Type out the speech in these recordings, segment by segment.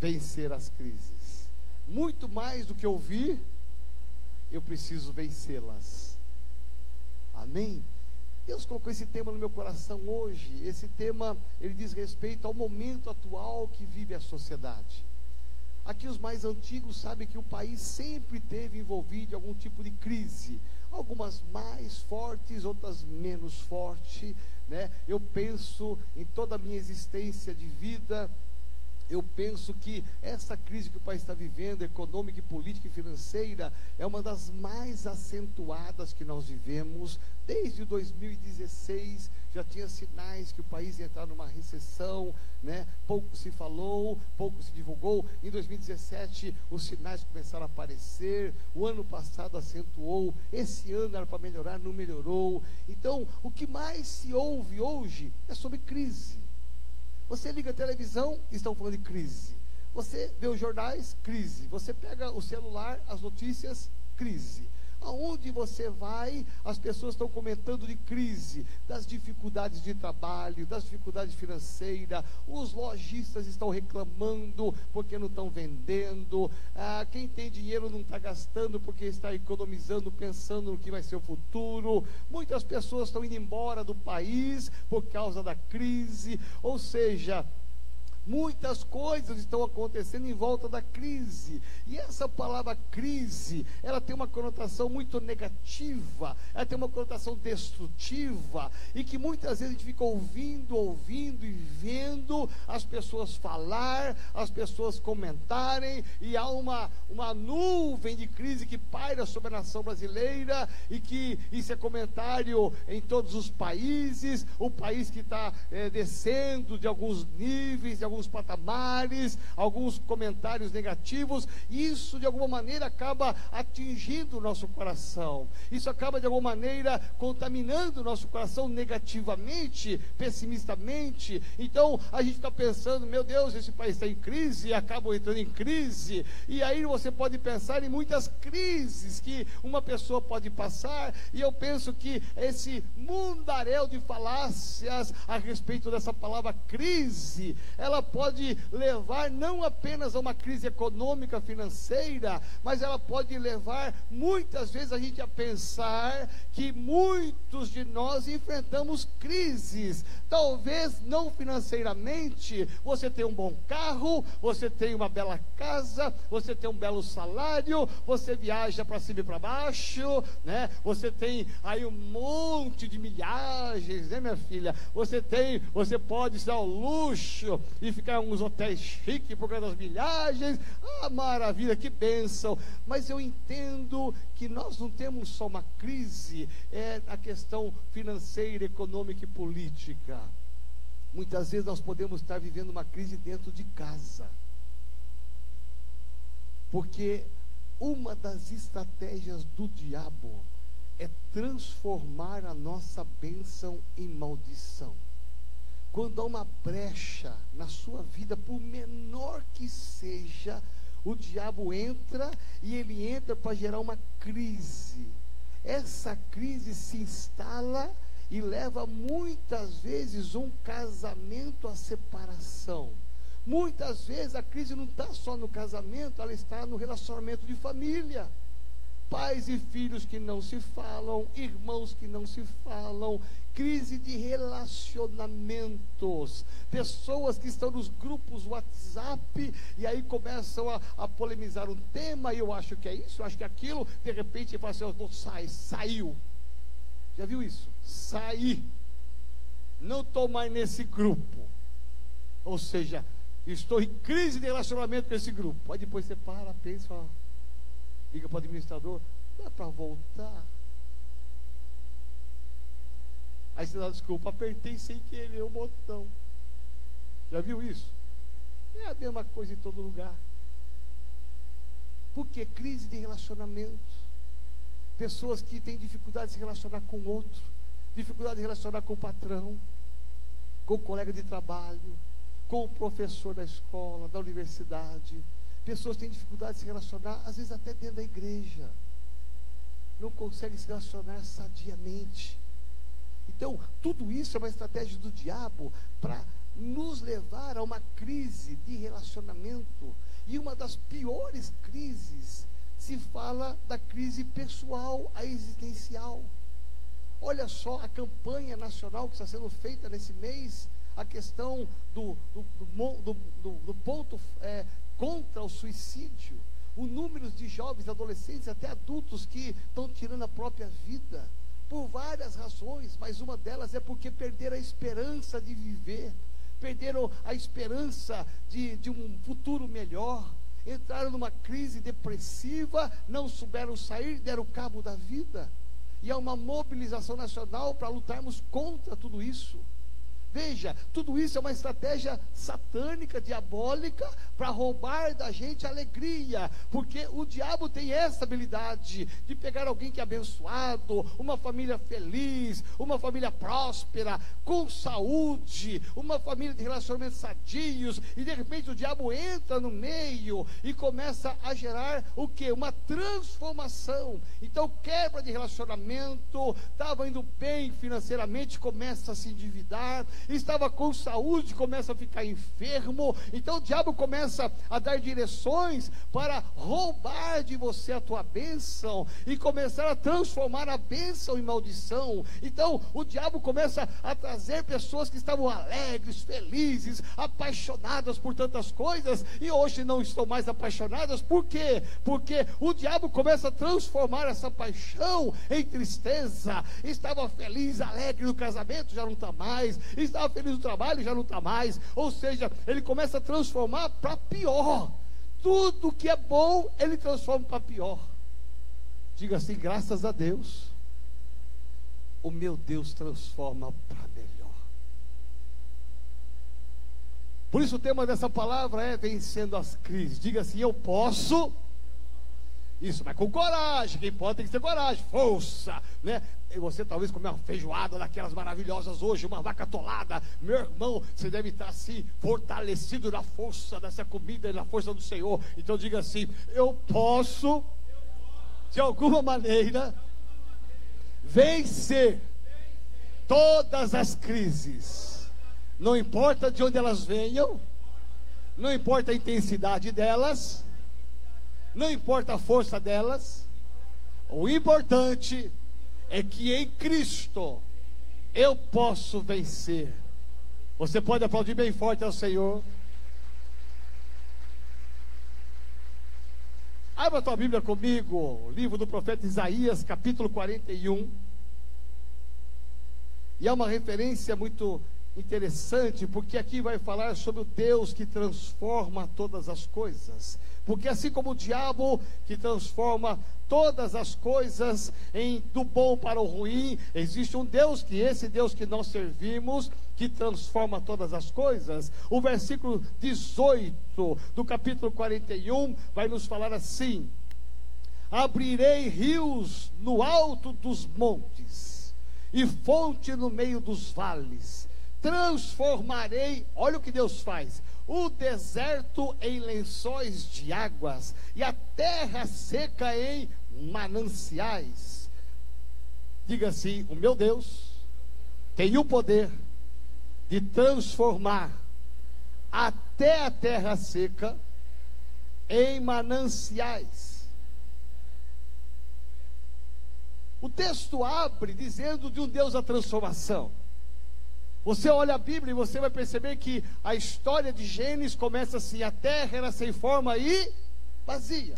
vencer as crises. Muito mais do que ouvir, eu preciso vencê-las. Amém? Deus colocou esse tema no meu coração hoje. Esse tema, ele diz respeito ao momento atual que vive a sociedade. Aqui os mais antigos sabem que o país sempre teve envolvido em algum tipo de crise, algumas mais fortes, outras menos fortes, né? Eu penso em toda a minha existência de vida, eu penso que essa crise que o país está vivendo, econômica, política e financeira, é uma das mais acentuadas que nós vivemos. Desde 2016 já tinha sinais que o país ia entrar numa recessão, né? pouco se falou, pouco se divulgou. Em 2017 os sinais começaram a aparecer, o ano passado acentuou, esse ano era para melhorar, não melhorou. Então, o que mais se ouve hoje é sobre crise. Você liga a televisão, estão falando de crise. Você vê os jornais, crise. Você pega o celular, as notícias, crise. Aonde você vai, as pessoas estão comentando de crise, das dificuldades de trabalho, das dificuldades financeiras, os lojistas estão reclamando porque não estão vendendo, ah, quem tem dinheiro não está gastando porque está economizando, pensando no que vai ser o futuro. Muitas pessoas estão indo embora do país por causa da crise, ou seja, Muitas coisas estão acontecendo em volta da crise. E essa palavra crise, ela tem uma conotação muito negativa, ela tem uma conotação destrutiva, e que muitas vezes a gente fica ouvindo, ouvindo e vendo as pessoas falar, as pessoas comentarem, e há uma, uma nuvem de crise que paira sobre a nação brasileira, e que isso é comentário em todos os países, o país que está é, descendo de alguns níveis, de alguns alguns patamares, alguns comentários negativos, isso de alguma maneira acaba atingindo o nosso coração. Isso acaba de alguma maneira contaminando o nosso coração negativamente, pessimistamente. Então a gente está pensando, meu Deus, esse país está em crise, e acaba entrando em crise. E aí você pode pensar em muitas crises que uma pessoa pode passar, e eu penso que esse mundaréu de falácias a respeito dessa palavra crise, ela pode levar não apenas a uma crise econômica, financeira, mas ela pode levar muitas vezes a gente a pensar que muitos de nós enfrentamos crises, talvez não financeiramente, você tem um bom carro, você tem uma bela casa, você tem um belo salário, você viaja para cima e para baixo, né? Você tem aí um monte de milhagens, né, minha filha? Você tem, você pode se dar ao luxo e ficar em uns hotéis chiques por causa das milhagens. Ah, maravilha, que bênção. Mas eu entendo que nós não temos só uma crise, é a questão financeira, econômica e política. Muitas vezes nós podemos estar vivendo uma crise dentro de casa. Porque uma das estratégias do diabo é transformar a nossa bênção em maldição. Quando há uma brecha na sua vida, por menor que seja, o diabo entra e ele entra para gerar uma crise. Essa crise se instala e leva muitas vezes um casamento à separação. Muitas vezes a crise não está só no casamento, ela está no relacionamento de família pais e filhos que não se falam, irmãos que não se falam, crise de relacionamentos, pessoas que estão nos grupos WhatsApp e aí começam a, a polemizar um tema, e eu acho que é isso, eu acho que é aquilo, de repente fala assim, sai, saiu. Já viu isso? Saí. Não estou mais nesse grupo. Ou seja, estou em crise de relacionamento com esse grupo. Aí depois você para, pensa fala, liga para o administrador, dá para voltar. Aí você dá desculpa, apertei sem querer o botão. Já viu isso? É a mesma coisa em todo lugar. Porque crise de relacionamento. Pessoas que têm dificuldade de se relacionar com outro, dificuldade de relacionar com o patrão, com o colega de trabalho, com o professor da escola, da universidade Pessoas têm dificuldade de se relacionar, às vezes até dentro da igreja. Não conseguem se relacionar sadiamente. Então, tudo isso é uma estratégia do diabo para nos levar a uma crise de relacionamento. E uma das piores crises se fala da crise pessoal, a existencial. Olha só a campanha nacional que está sendo feita nesse mês, a questão do, do, do, do, ponto é, contra o suicídio. O número de jovens, adolescentes, até adultos que estão tirando a própria vida por várias razões, mas uma delas é porque perderam a esperança de viver, perderam a esperança de, de um futuro melhor, entraram numa crise depressiva, não souberam sair, deram cabo da vida. E há uma mobilização nacional para lutarmos contra tudo isso. Veja, tudo isso é uma estratégia satânica, diabólica, para roubar da gente alegria, porque o diabo tem essa habilidade de pegar alguém que é abençoado, uma família feliz, uma família próspera, com saúde, uma família de relacionamentos sadios, e de repente o diabo entra no meio e começa a gerar o que? Uma transformação. Então, quebra de relacionamento, estava indo bem financeiramente, começa a se endividar estava com saúde, começa a ficar enfermo. Então o diabo começa a dar direções para roubar de você a tua bênção e começar a transformar a bênção em maldição. Então o diabo começa a trazer pessoas que estavam alegres, felizes, apaixonadas por tantas coisas e hoje não estão mais apaixonadas. Por quê? Porque o diabo começa a transformar essa paixão em tristeza. Estava feliz, alegre no casamento, já não está mais estava feliz no trabalho, já não está mais. Ou seja, ele começa a transformar para pior. Tudo que é bom, ele transforma para pior. Diga assim: graças a Deus, o meu Deus transforma para melhor. Por isso o tema dessa palavra é vencendo as crises. Diga assim: eu posso. Isso, mas com coragem. Quem pode tem que ter coragem, força, né? E você talvez comer uma feijoada daquelas maravilhosas hoje, uma vaca tolada. Meu irmão, você deve estar assim, fortalecido na força dessa comida e na força do Senhor. Então diga assim: eu posso, de alguma maneira, vencer todas as crises. Não importa de onde elas venham, não importa a intensidade delas, não importa a força delas. O importante é que em Cristo eu posso vencer. Você pode aplaudir bem forte ao Senhor. Abra a tua Bíblia comigo, livro do profeta Isaías, capítulo 41. E é uma referência muito interessante, porque aqui vai falar sobre o Deus que transforma todas as coisas. Porque assim como o diabo que transforma todas as coisas em do bom para o ruim, existe um Deus que esse Deus que nós servimos, que transforma todas as coisas. O versículo 18 do capítulo 41 vai nos falar assim: Abrirei rios no alto dos montes e fonte no meio dos vales. Transformarei, olha o que Deus faz o deserto em lençóis de águas e a terra seca em mananciais. Diga assim: o meu Deus tem o poder de transformar até a terra seca em mananciais. O texto abre dizendo de um Deus da transformação. Você olha a Bíblia e você vai perceber que a história de Gênesis começa assim: a terra era sem forma e vazia,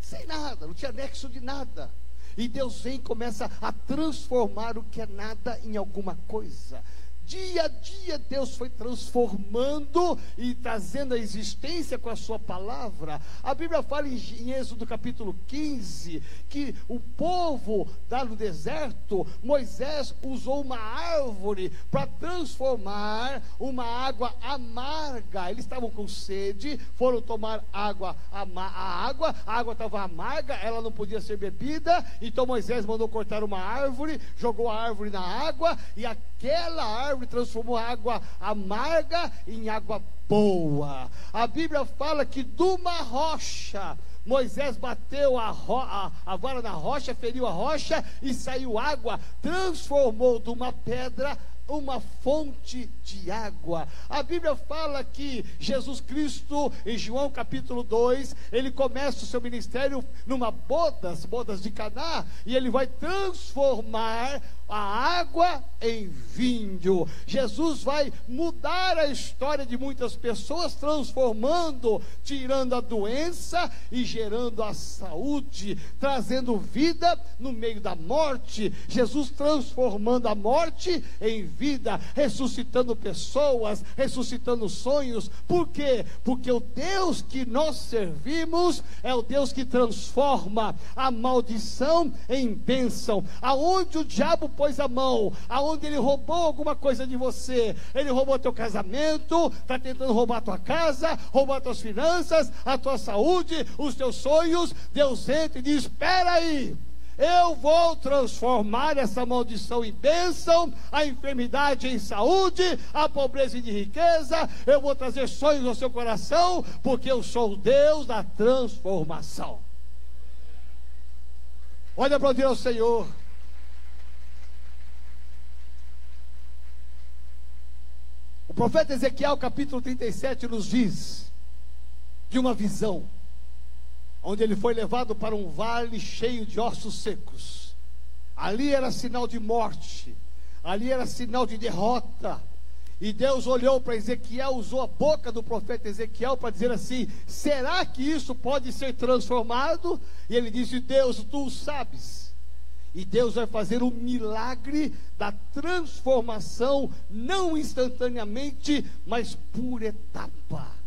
sem nada, não tinha nexo de nada. E Deus vem e começa a transformar o que é nada em alguma coisa. Dia a dia Deus foi transformando e trazendo a existência com a sua palavra. A Bíblia fala em Êxodo capítulo 15 que o povo lá no deserto, Moisés usou uma árvore para transformar uma água amarga. Eles estavam com sede, foram tomar água, a água, a água estava amarga, ela não podia ser bebida, então Moisés mandou cortar uma árvore, jogou a árvore na água e aquela árvore árvore transformou a água amarga em água boa. A Bíblia fala que de uma rocha, Moisés bateu a, a, a, vara na rocha, feriu a rocha e saiu água, transformou de uma pedra uma fonte de água. A Bíblia fala que Jesus Cristo, em João capítulo 2, ele começa o seu ministério numa bodas, bodas de Caná, e ele vai transformar a água em vinho. Jesus vai mudar a história de muitas pessoas, transformando, tirando a doença e gerando a saúde, trazendo vida no meio da morte. Jesus transformando a morte em vida, ressuscitando pessoas, ressuscitando sonhos. Por quê? Porque o Deus que nós servimos é o Deus que transforma a maldição em bênção. Aonde o diabo pôs a mão, aonde ele roubou alguma coisa de você, ele roubou teu casamento, está tentando roubar tua casa, roubar tuas finanças, a tua saúde, os teus sonhos, Deus entra e diz: espera aí. Eu vou transformar essa maldição em bênção, a enfermidade em saúde, a pobreza em riqueza. Eu vou trazer sonhos ao seu coração, porque eu sou o Deus da transformação. Olha para Deus, Senhor. O profeta Ezequiel, capítulo 37, nos diz de uma visão, onde ele foi levado para um vale cheio de ossos secos. Ali era sinal de morte, ali era sinal de derrota. E Deus olhou para Ezequiel, usou a boca do profeta Ezequiel para dizer assim: será que isso pode ser transformado? E ele disse: Deus, tu sabes. E Deus vai fazer o milagre da transformação, não instantaneamente, mas por etapa.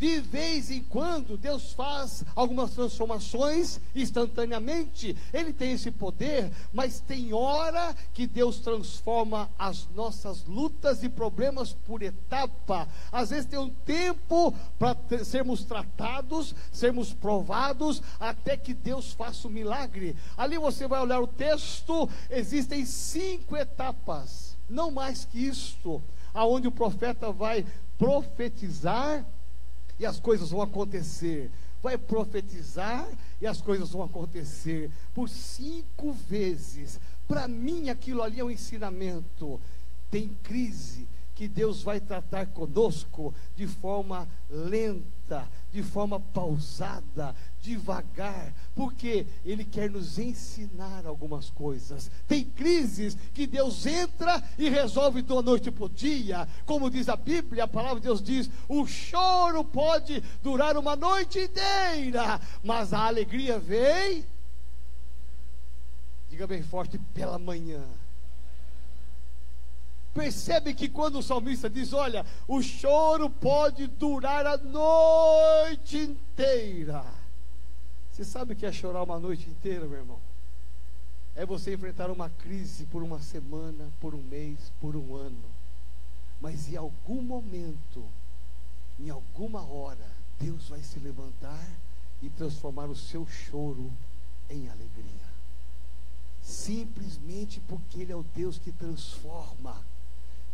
De vez em quando, Deus faz algumas transformações instantaneamente. Ele tem esse poder, mas tem hora que Deus transforma as nossas lutas e problemas por etapa. Às vezes tem um tempo para sermos tratados, sermos provados, até que Deus faça o milagre. Ali você vai olhar o texto, existem cinco etapas, não mais que isto, aonde o profeta vai profetizar e as coisas vão acontecer. Vai profetizar e as coisas vão acontecer. Por cinco vezes. Para mim, aquilo ali é um ensinamento. Tem crise que Deus vai tratar conosco de forma lenta, de forma pausada, devagar, porque Ele quer nos ensinar algumas coisas. Tem crises que Deus entra e resolve da noite para o dia, como diz a Bíblia, a palavra de Deus diz: o choro pode durar uma noite inteira, mas a alegria vem. Diga bem forte, pela manhã. Percebe que quando o salmista diz: Olha, o choro pode durar a noite inteira você sabe o que é chorar uma noite inteira, meu irmão? É você enfrentar uma crise por uma semana, por um mês, por um ano. Mas em algum momento, em alguma hora, Deus vai se levantar e transformar o seu choro em alegria. Simplesmente porque Ele é o Deus que transforma.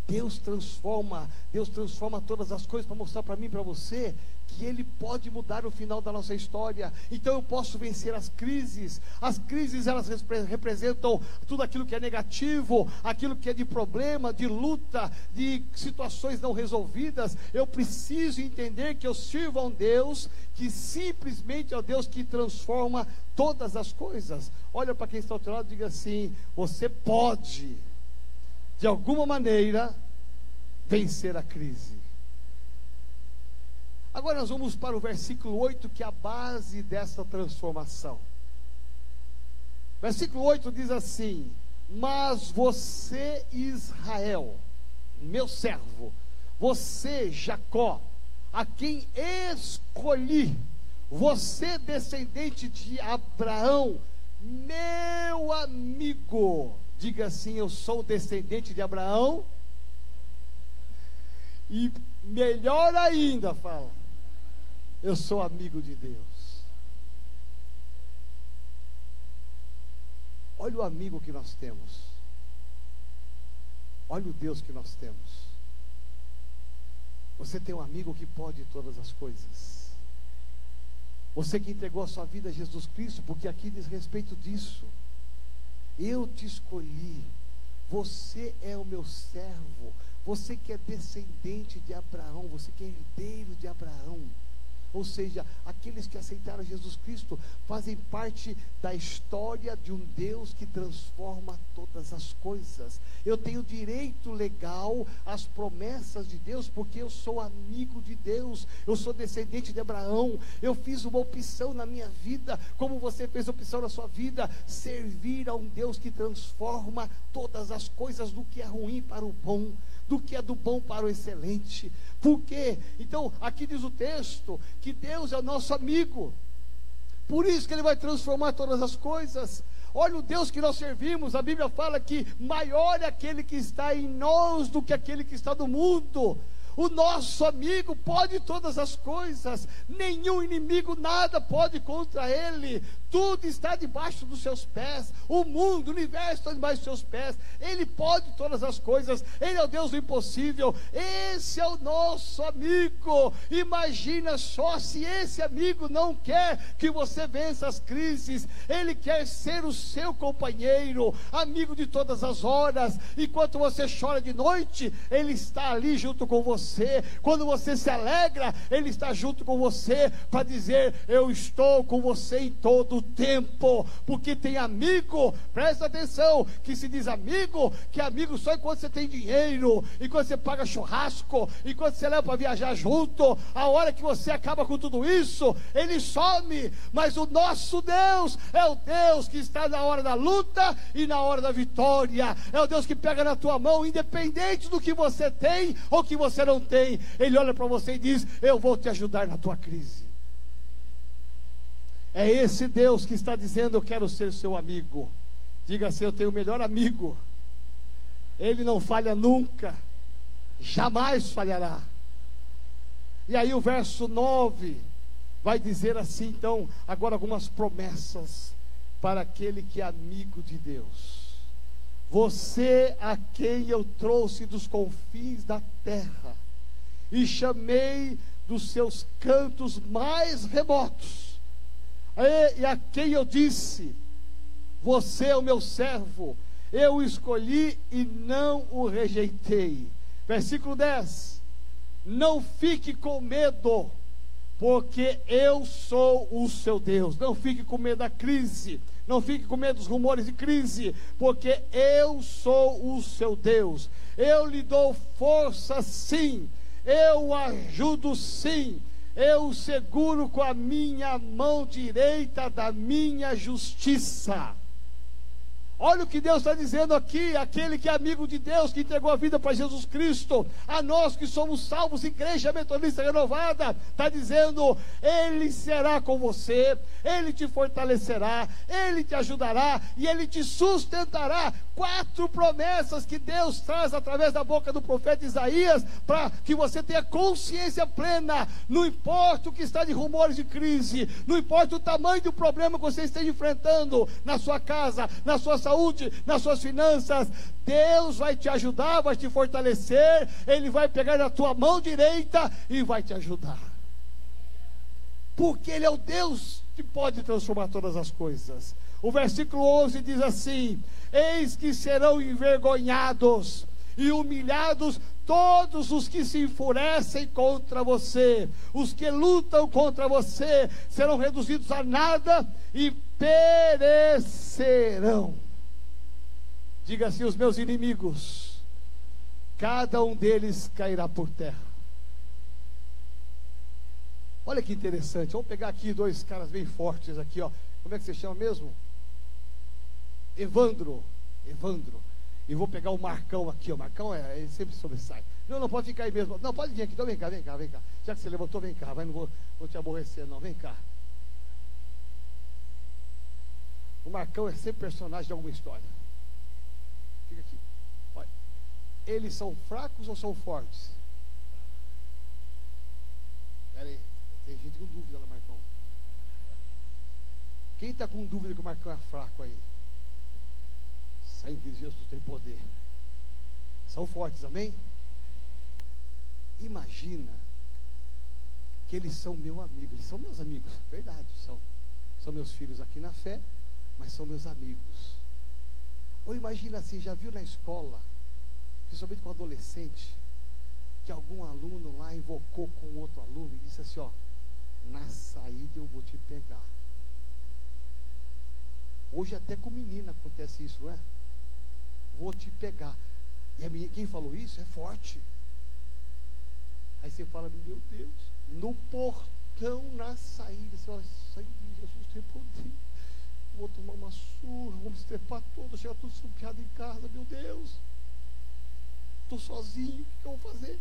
Deus transforma, Deus transforma todas as coisas para mostrar para mim e para você que Ele pode mudar o final da nossa história. Então eu posso vencer as crises. As crises elas representam tudo aquilo que é negativo, aquilo que é de problema, de luta, de situações não resolvidas. Eu preciso entender que eu sirvo a um Deus que simplesmente é o Deus que transforma todas as coisas. Olha para quem está ao teu lado e diga assim: você pode de alguma maneira, vencer a crise. Agora nós vamos para o versículo 8, que é a base dessa transformação. Versículo 8 diz assim: Mas você, Israel, meu servo, você, Jacó, a quem escolhi, você, descendente de Abraão, meu amigo, Diga assim: Eu sou descendente de Abraão. E melhor ainda, fala: Eu sou amigo de Deus. Olha o amigo que nós temos. Olha o Deus que nós temos. Você tem um amigo que pode todas as coisas. Você que entregou a sua vida a Jesus Cristo, porque aqui diz respeito disso. Eu te escolhi Você é o meu servo. Você que é descendente de Abraão, você que é herdeiro de Abraão. Ou seja, aqueles que aceitaram Jesus Cristo fazem parte da história de um Deus que transforma todas as coisas. Eu tenho direito legal às promessas de Deus, porque eu sou amigo de Deus, eu sou descendente de Abraão. Eu fiz uma opção na minha vida, como você fez opção na sua vida, servir a um Deus que transforma todas as coisas do que é ruim para o bom do que é do bom para o excelente. Por quê? Então, aqui diz o texto que Deus é o nosso amigo. Por isso que ele vai transformar todas as coisas. Olha o Deus que nós servimos. A Bíblia fala que maior é aquele que está em nós do que aquele que está no mundo. O nosso amigo pode todas as coisas, nenhum inimigo nada pode contra ele. Tudo está debaixo dos seus pés. O mundo, o universo está debaixo dos seus pés. Ele pode todas as coisas. Ele é o Deus do impossível. Esse é o nosso amigo. Imagina só se esse amigo não quer que você vença as crises. Ele quer ser o seu companheiro, amigo de todas as horas. Enquanto você chora de noite, ele está ali junto com você. Quando você se alegra, ele está junto com você para dizer: Eu estou com você em todo do tempo, porque tem amigo, presta atenção, que se diz amigo, que é amigo só enquanto você tem dinheiro, enquanto você paga churrasco, enquanto você leva para viajar junto, a hora que você acaba com tudo isso, ele some, mas o nosso Deus é o Deus que está na hora da luta e na hora da vitória, é o Deus que pega na tua mão, independente do que você tem ou que você não tem, ele olha para você e diz: Eu vou te ajudar na tua crise. É esse Deus que está dizendo: Eu quero ser seu amigo. Diga assim: Eu tenho o melhor amigo. Ele não falha nunca, jamais falhará. E aí o verso 9 vai dizer assim, então, agora algumas promessas para aquele que é amigo de Deus. Você a quem eu trouxe dos confins da terra e chamei dos seus cantos mais remotos e a quem eu disse: Você é o meu servo, eu o escolhi e não o rejeitei. Versículo 10: Não fique com medo, porque eu sou o seu Deus. Não fique com medo da crise. Não fique com medo dos rumores de crise, porque eu sou o seu Deus. Eu lhe dou força sim, eu ajudo sim, eu seguro com a minha mão direita da minha justiça. Olha o que Deus está dizendo aqui, aquele que é amigo de Deus, que entregou a vida para Jesus Cristo, a nós que somos salvos, Igreja Metodista Renovada, está dizendo: Ele será com você, Ele te fortalecerá, Ele te ajudará e Ele te sustentará. Quatro promessas que Deus traz através da boca do profeta Isaías, para que você tenha consciência plena, não importa o que está de rumores de crise, não importa o tamanho do problema que você esteja enfrentando na sua casa, na sua saúde, nas suas finanças. Deus vai te ajudar, vai te fortalecer. Ele vai pegar na tua mão direita e vai te ajudar. Porque Ele é o Deus que pode transformar todas as coisas. O versículo 11 diz assim: Eis que serão envergonhados e humilhados todos os que se enfurecem contra você, os que lutam contra você, serão reduzidos a nada e perecerão. Diga assim: os meus inimigos, cada um deles cairá por terra. Olha que interessante. Vamos pegar aqui dois caras bem fortes aqui, ó. Como é que você chama mesmo? Evandro. Evandro. E vou pegar o Marcão aqui, ó. Marcão é, ele sempre sobressai. Não, não pode ficar aí mesmo. Não, pode vir aqui. Então vem cá, vem cá, vem cá. Já que você levantou, vem cá. Vai, não vou, vou te aborrecer, não. Vem cá. O Marcão é sempre personagem de alguma história. Eles são fracos ou são fortes? Espera aí, tem gente com dúvida lá, Marcão. Quem está com dúvida que o Marcão é fraco aí? Sangue de Jesus tem poder. São fortes, amém? Imagina que eles são meu amigo, eles são meus amigos, verdade, são. São meus filhos aqui na fé, mas são meus amigos. Ou imagina assim, já viu na escola, principalmente com adolescente, que algum aluno lá invocou com outro aluno e disse assim, ó, na saída eu vou te pegar. Hoje até com menina acontece isso, não é? Vou te pegar. E a menina, quem falou isso é forte. Aí você fala, meu Deus, no portão, na saída, você fala, sangue de Jesus tem poder. Vou tomar uma surra, vou me estrepar todo, chegar tudo estrupiado em casa, meu Deus. Estou sozinho, o que, eu vou fazer?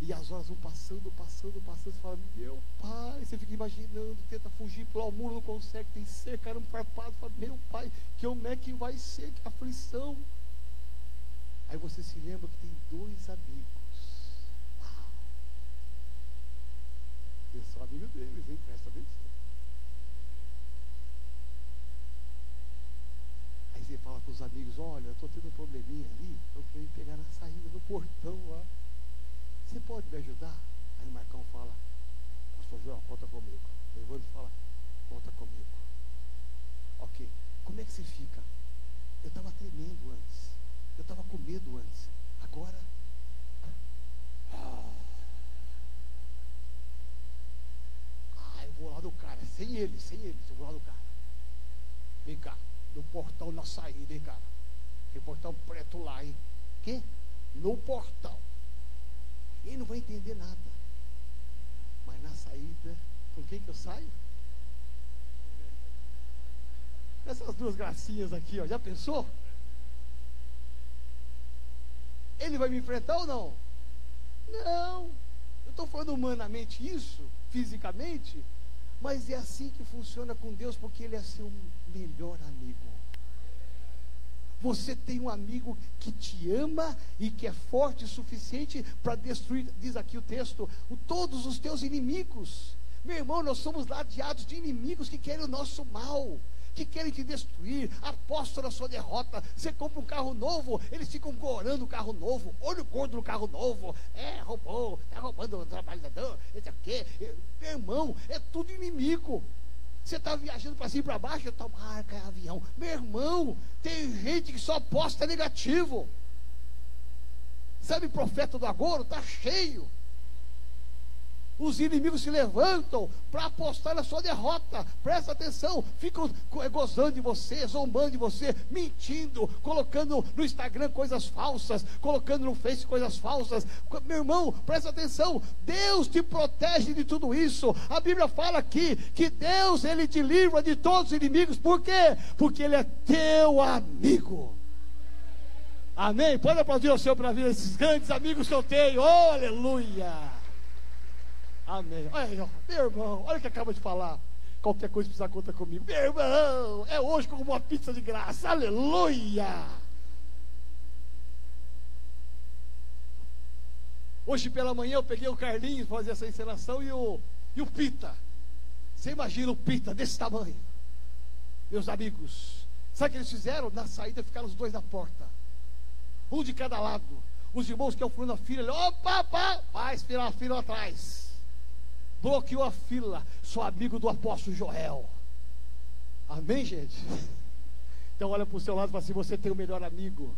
E as horas vão passando, passando, passando. Você fala, meu pai, você fica imaginando, tenta fugir pelo muro, não consegue, tem cerca, um farpado. Fala, meu pai, que como é que vai ser? Que aflição. Aí você se lembra que tem dois amigos. Uau! Eu sou amigo deles, hein? Presta atenção. Você fala com os amigos, olha, eu estou tendo um probleminha ali, eu queria pegar na saída do portão lá. Você pode me ajudar? Aí o Marcão fala, pastor João, conta comigo. O Evandro fala, conta comigo. Ok, como é que você fica? Eu estava tremendo antes. Eu estava com medo antes. Agora. Ah, eu vou lá do cara. Sem ele, sem ele. Eu vou lá do cara. Vem cá. No portão na saída, hein, cara? Tem portão preto lá, hein? Que? No portão. Ele não vai entender nada. Mas na saída, com quem que eu saio? Essas duas gracinhas aqui, ó, já pensou? Ele vai me enfrentar ou não? Não. Eu estou falando humanamente isso, fisicamente, mas é assim que funciona com Deus, porque Ele é seu melhor amigo. Você tem um amigo que te ama e que é forte o suficiente para destruir, diz aqui o texto, todos os teus inimigos. Meu irmão, nós somos ladeados de inimigos que querem o nosso mal que querem te destruir, aposta na sua derrota. Você compra um carro novo, eles ficam gorando o carro novo, olho gordo no carro novo. É, roubou, está roubando o trabalhador, esse aqui. Meu irmão, é tudo inimigo. Você está viajando para cima e para baixo, tua marca é avião. Meu irmão, tem gente que só aposta negativo. Sabe, profeta do agouro? Está cheio. Os inimigos se levantam para apostar na sua derrota. Presta atenção, ficam gozando de você, zombando de você, mentindo, colocando no Instagram coisas falsas, colocando no Face coisas falsas. Meu irmão, presta atenção, Deus te protege de tudo isso. A Bíblia fala aqui que Deus ele te livra de todos os inimigos. Por quê? Porque ele é teu amigo. Amém? Pode aplaudir o Senhor para ver esses grandes amigos que eu tenho. Oh, aleluia. Amém. Olha aí, ó, meu irmão, olha o que acaba de falar. Qualquer coisa precisa conta comigo. Meu irmão, é hoje como uma pizza de graça. Aleluia. Hoje pela manhã eu peguei o Carlinhos fazer essa encenação e o, e o Pita. Você imagina o Pita desse tamanho? Meus amigos, sabe o que eles fizeram? Na saída ficaram os dois na porta. Um de cada lado. Os irmãos que iam na fila, opa, opa, vai fila, fila atrás bloqueou a fila. Sou amigo do apóstolo Joel. Amém, gente? Então olha para o seu lado e fala assim: você tem o melhor amigo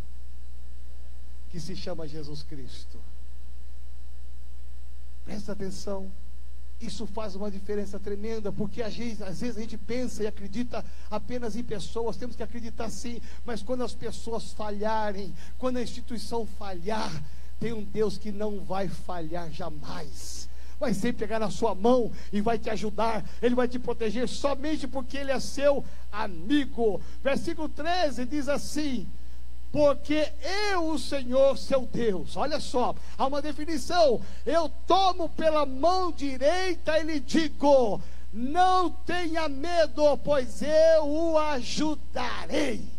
que se chama Jesus Cristo. Presta atenção. Isso faz uma diferença tremenda, porque às vezes, às vezes a gente pensa e acredita apenas em pessoas, temos que acreditar sim, mas quando as pessoas falharem, quando a instituição falhar, tem um Deus que não vai falhar jamais vai sempre pegar na sua mão e vai te ajudar, ele vai te proteger somente porque ele é seu amigo. Versículo 13 diz assim: porque eu, o Senhor, seu Deus, olha só, há uma definição. Eu tomo pela mão direita e lhe digo: não tenha medo, pois eu o ajudarei.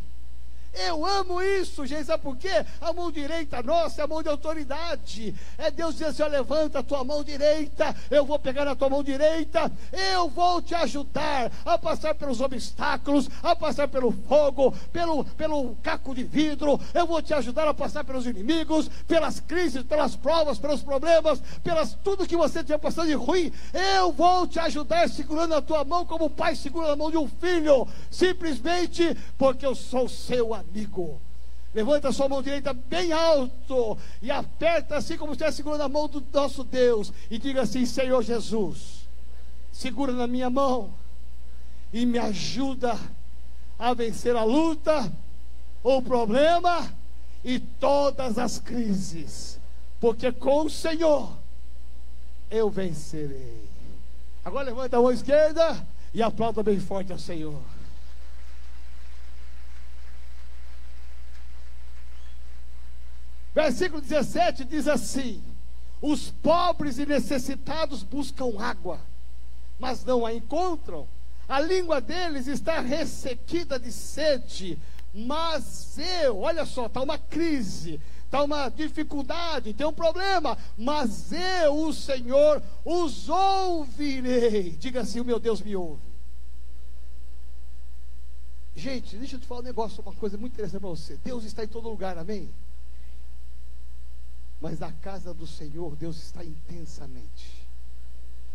Eu amo isso, gente. Sabe por quê? A mão direita nossa é a mão de autoridade. É Deus dizer assim: levanta a tua mão direita. Eu vou pegar na tua mão direita. Eu vou te ajudar a passar pelos obstáculos, a passar pelo fogo, pelo, pelo caco de vidro. Eu vou te ajudar a passar pelos inimigos, pelas crises, pelas provas, pelos problemas, pelas tudo que você estiver passando de ruim. Eu vou te ajudar segurando a tua mão como o pai segura a mão de um filho. Simplesmente porque eu sou seu amigo amigo. Levanta sua mão direita bem alto e aperta assim como se estivesse segurando a mão do nosso Deus e diga assim: Senhor Jesus, segura na minha mão e me ajuda a vencer a luta, o problema e todas as crises, porque com o Senhor eu vencerei. Agora levanta a mão esquerda e aplauda bem forte ao Senhor. Versículo 17 diz assim: Os pobres e necessitados buscam água, mas não a encontram. A língua deles está ressequida de sede, mas eu, olha só, está uma crise, está uma dificuldade, tem um problema, mas eu, o Senhor, os ouvirei. Diga assim: o meu Deus me ouve. Gente, deixa eu te falar um negócio, uma coisa muito interessante para você. Deus está em todo lugar, amém? Mas na casa do Senhor, Deus está intensamente.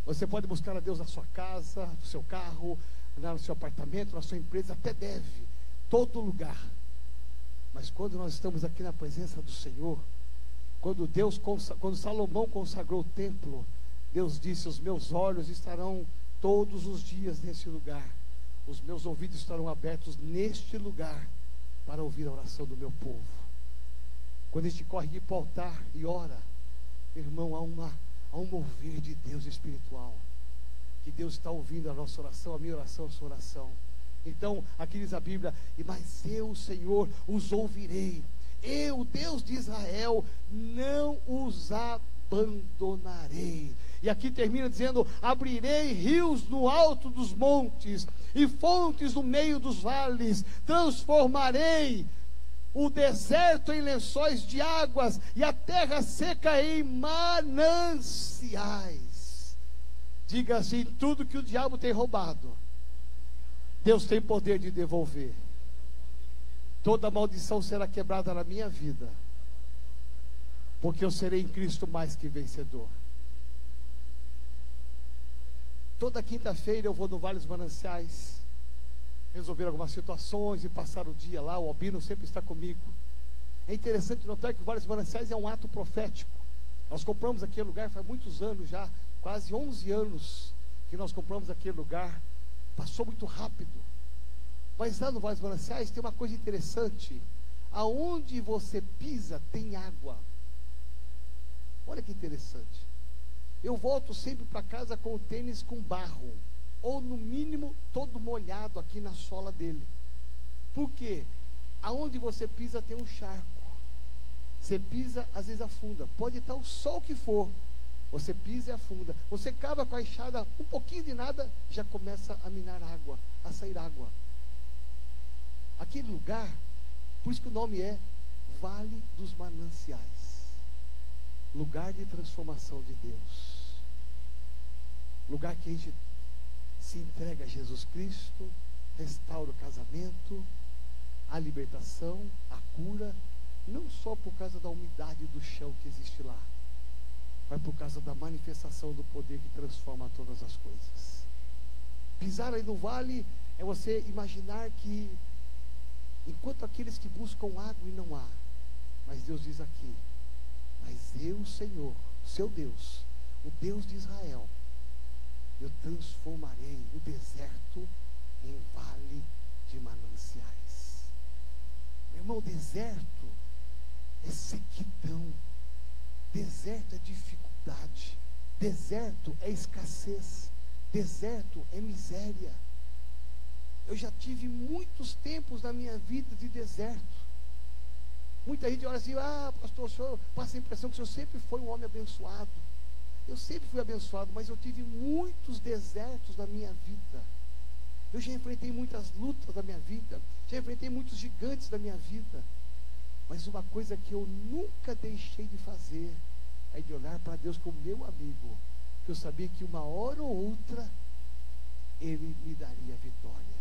Você pode buscar a Deus na sua casa, no seu carro, no seu apartamento, na sua empresa, até deve, todo lugar. Mas quando nós estamos aqui na presença do Senhor, quando Deus, quando Salomão consagrou o templo, Deus disse: Os meus olhos estarão todos os dias nesse lugar, os meus ouvidos estarão abertos neste lugar para ouvir a oração do meu povo. Quando a gente corre aqui para o altar e ora, irmão, há, uma, há um mover de Deus espiritual. Que Deus está ouvindo a nossa oração, a minha oração, a sua oração. Então, aqui diz a Bíblia: Mas eu, Senhor, os ouvirei. Eu, Deus de Israel, não os abandonarei. E aqui termina dizendo: Abrirei rios no alto dos montes e fontes no meio dos vales, transformarei o deserto em lençóis de águas e a terra seca em mananciais. Diga assim: tudo que o diabo tem roubado, Deus tem poder de devolver. Toda maldição será quebrada na minha vida, porque eu serei em Cristo mais que vencedor. Toda quinta-feira eu vou no Vale dos Mananciais resolver algumas situações e passar o dia lá. O Albino sempre está comigo. É interessante notar que o Vale dos Mananciais é um ato profético. Nós compramos aquele lugar faz muitos anos já, quase 11 anos que nós compramos aquele lugar. Passou muito rápido. Mas lá no dos Mananciais tem uma coisa interessante. Aonde você pisa tem água. Olha que interessante. Eu volto sempre para casa com o tênis com barro ou no mínimo todo molhado aqui na sola dele. Por quê? Aonde você pisa tem um charco. Você pisa, às vezes afunda. Pode estar o sol que for. Você pisa e afunda. Você cava com a enxada um pouquinho de nada, já começa a minar água, a sair água. Aquele lugar, por isso que o nome é Vale dos Mananciais lugar de transformação de Deus. Lugar que gente se entrega a Jesus Cristo, restaura o casamento, a libertação, a cura, não só por causa da umidade do chão que existe lá, mas por causa da manifestação do poder que transforma todas as coisas. Pisar aí no vale é você imaginar que, enquanto aqueles que buscam água e não há, mas Deus diz aqui: Mas eu, Senhor, seu Deus, o Deus de Israel, eu transformarei o deserto em vale de mananciais. Meu irmão, deserto é sequidão, deserto é dificuldade, deserto é escassez, deserto é miséria. Eu já tive muitos tempos na minha vida de deserto. Muita gente olha assim, ah, pastor, o senhor passa a impressão que o senhor sempre foi um homem abençoado. Eu sempre fui abençoado, mas eu tive muitos desertos na minha vida. Eu já enfrentei muitas lutas da minha vida, já enfrentei muitos gigantes da minha vida. Mas uma coisa que eu nunca deixei de fazer é de olhar para Deus como meu amigo, que eu sabia que uma hora ou outra Ele me daria vitória.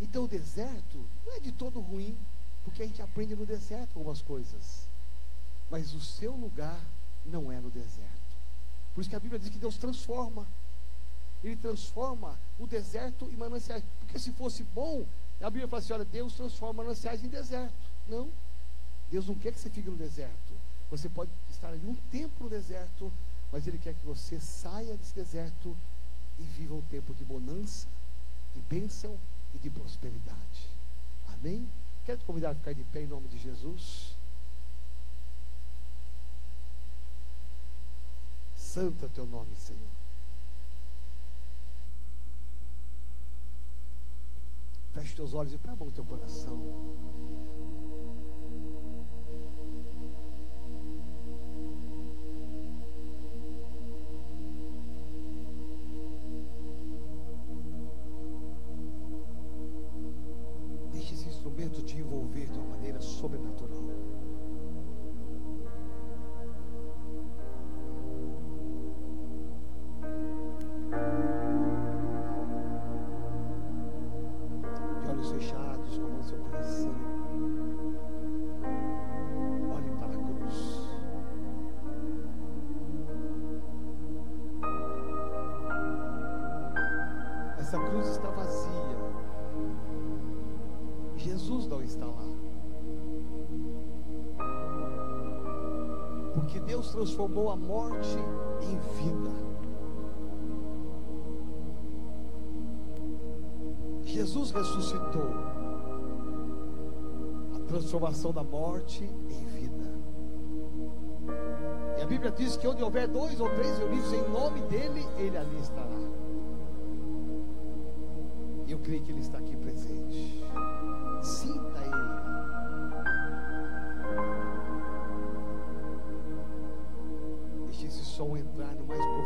Então o deserto não é de todo ruim, porque a gente aprende no deserto algumas coisas. Mas o seu lugar não é no deserto. Por isso que a Bíblia diz que Deus transforma. Ele transforma o deserto em mananciais. Porque se fosse bom, A Bíblia fala assim: olha, Deus transforma mananciais em deserto. Não. Deus não quer que você fique no deserto. Você pode estar ali um tempo no deserto, mas Ele quer que você saia desse deserto e viva um tempo de bonança, de bênção e de prosperidade. Amém? Quero te convidar a ficar de pé em nome de Jesus. Santo é teu nome, Senhor. Feche teus olhos e põe no teu coração. Porque Deus transformou a morte em vida. Jesus ressuscitou. A transformação da morte em vida. E a Bíblia diz que onde houver dois ou três reunidos em nome dele, ele ali estará. E eu creio que ele está aqui presente. Sinta som entrar no mais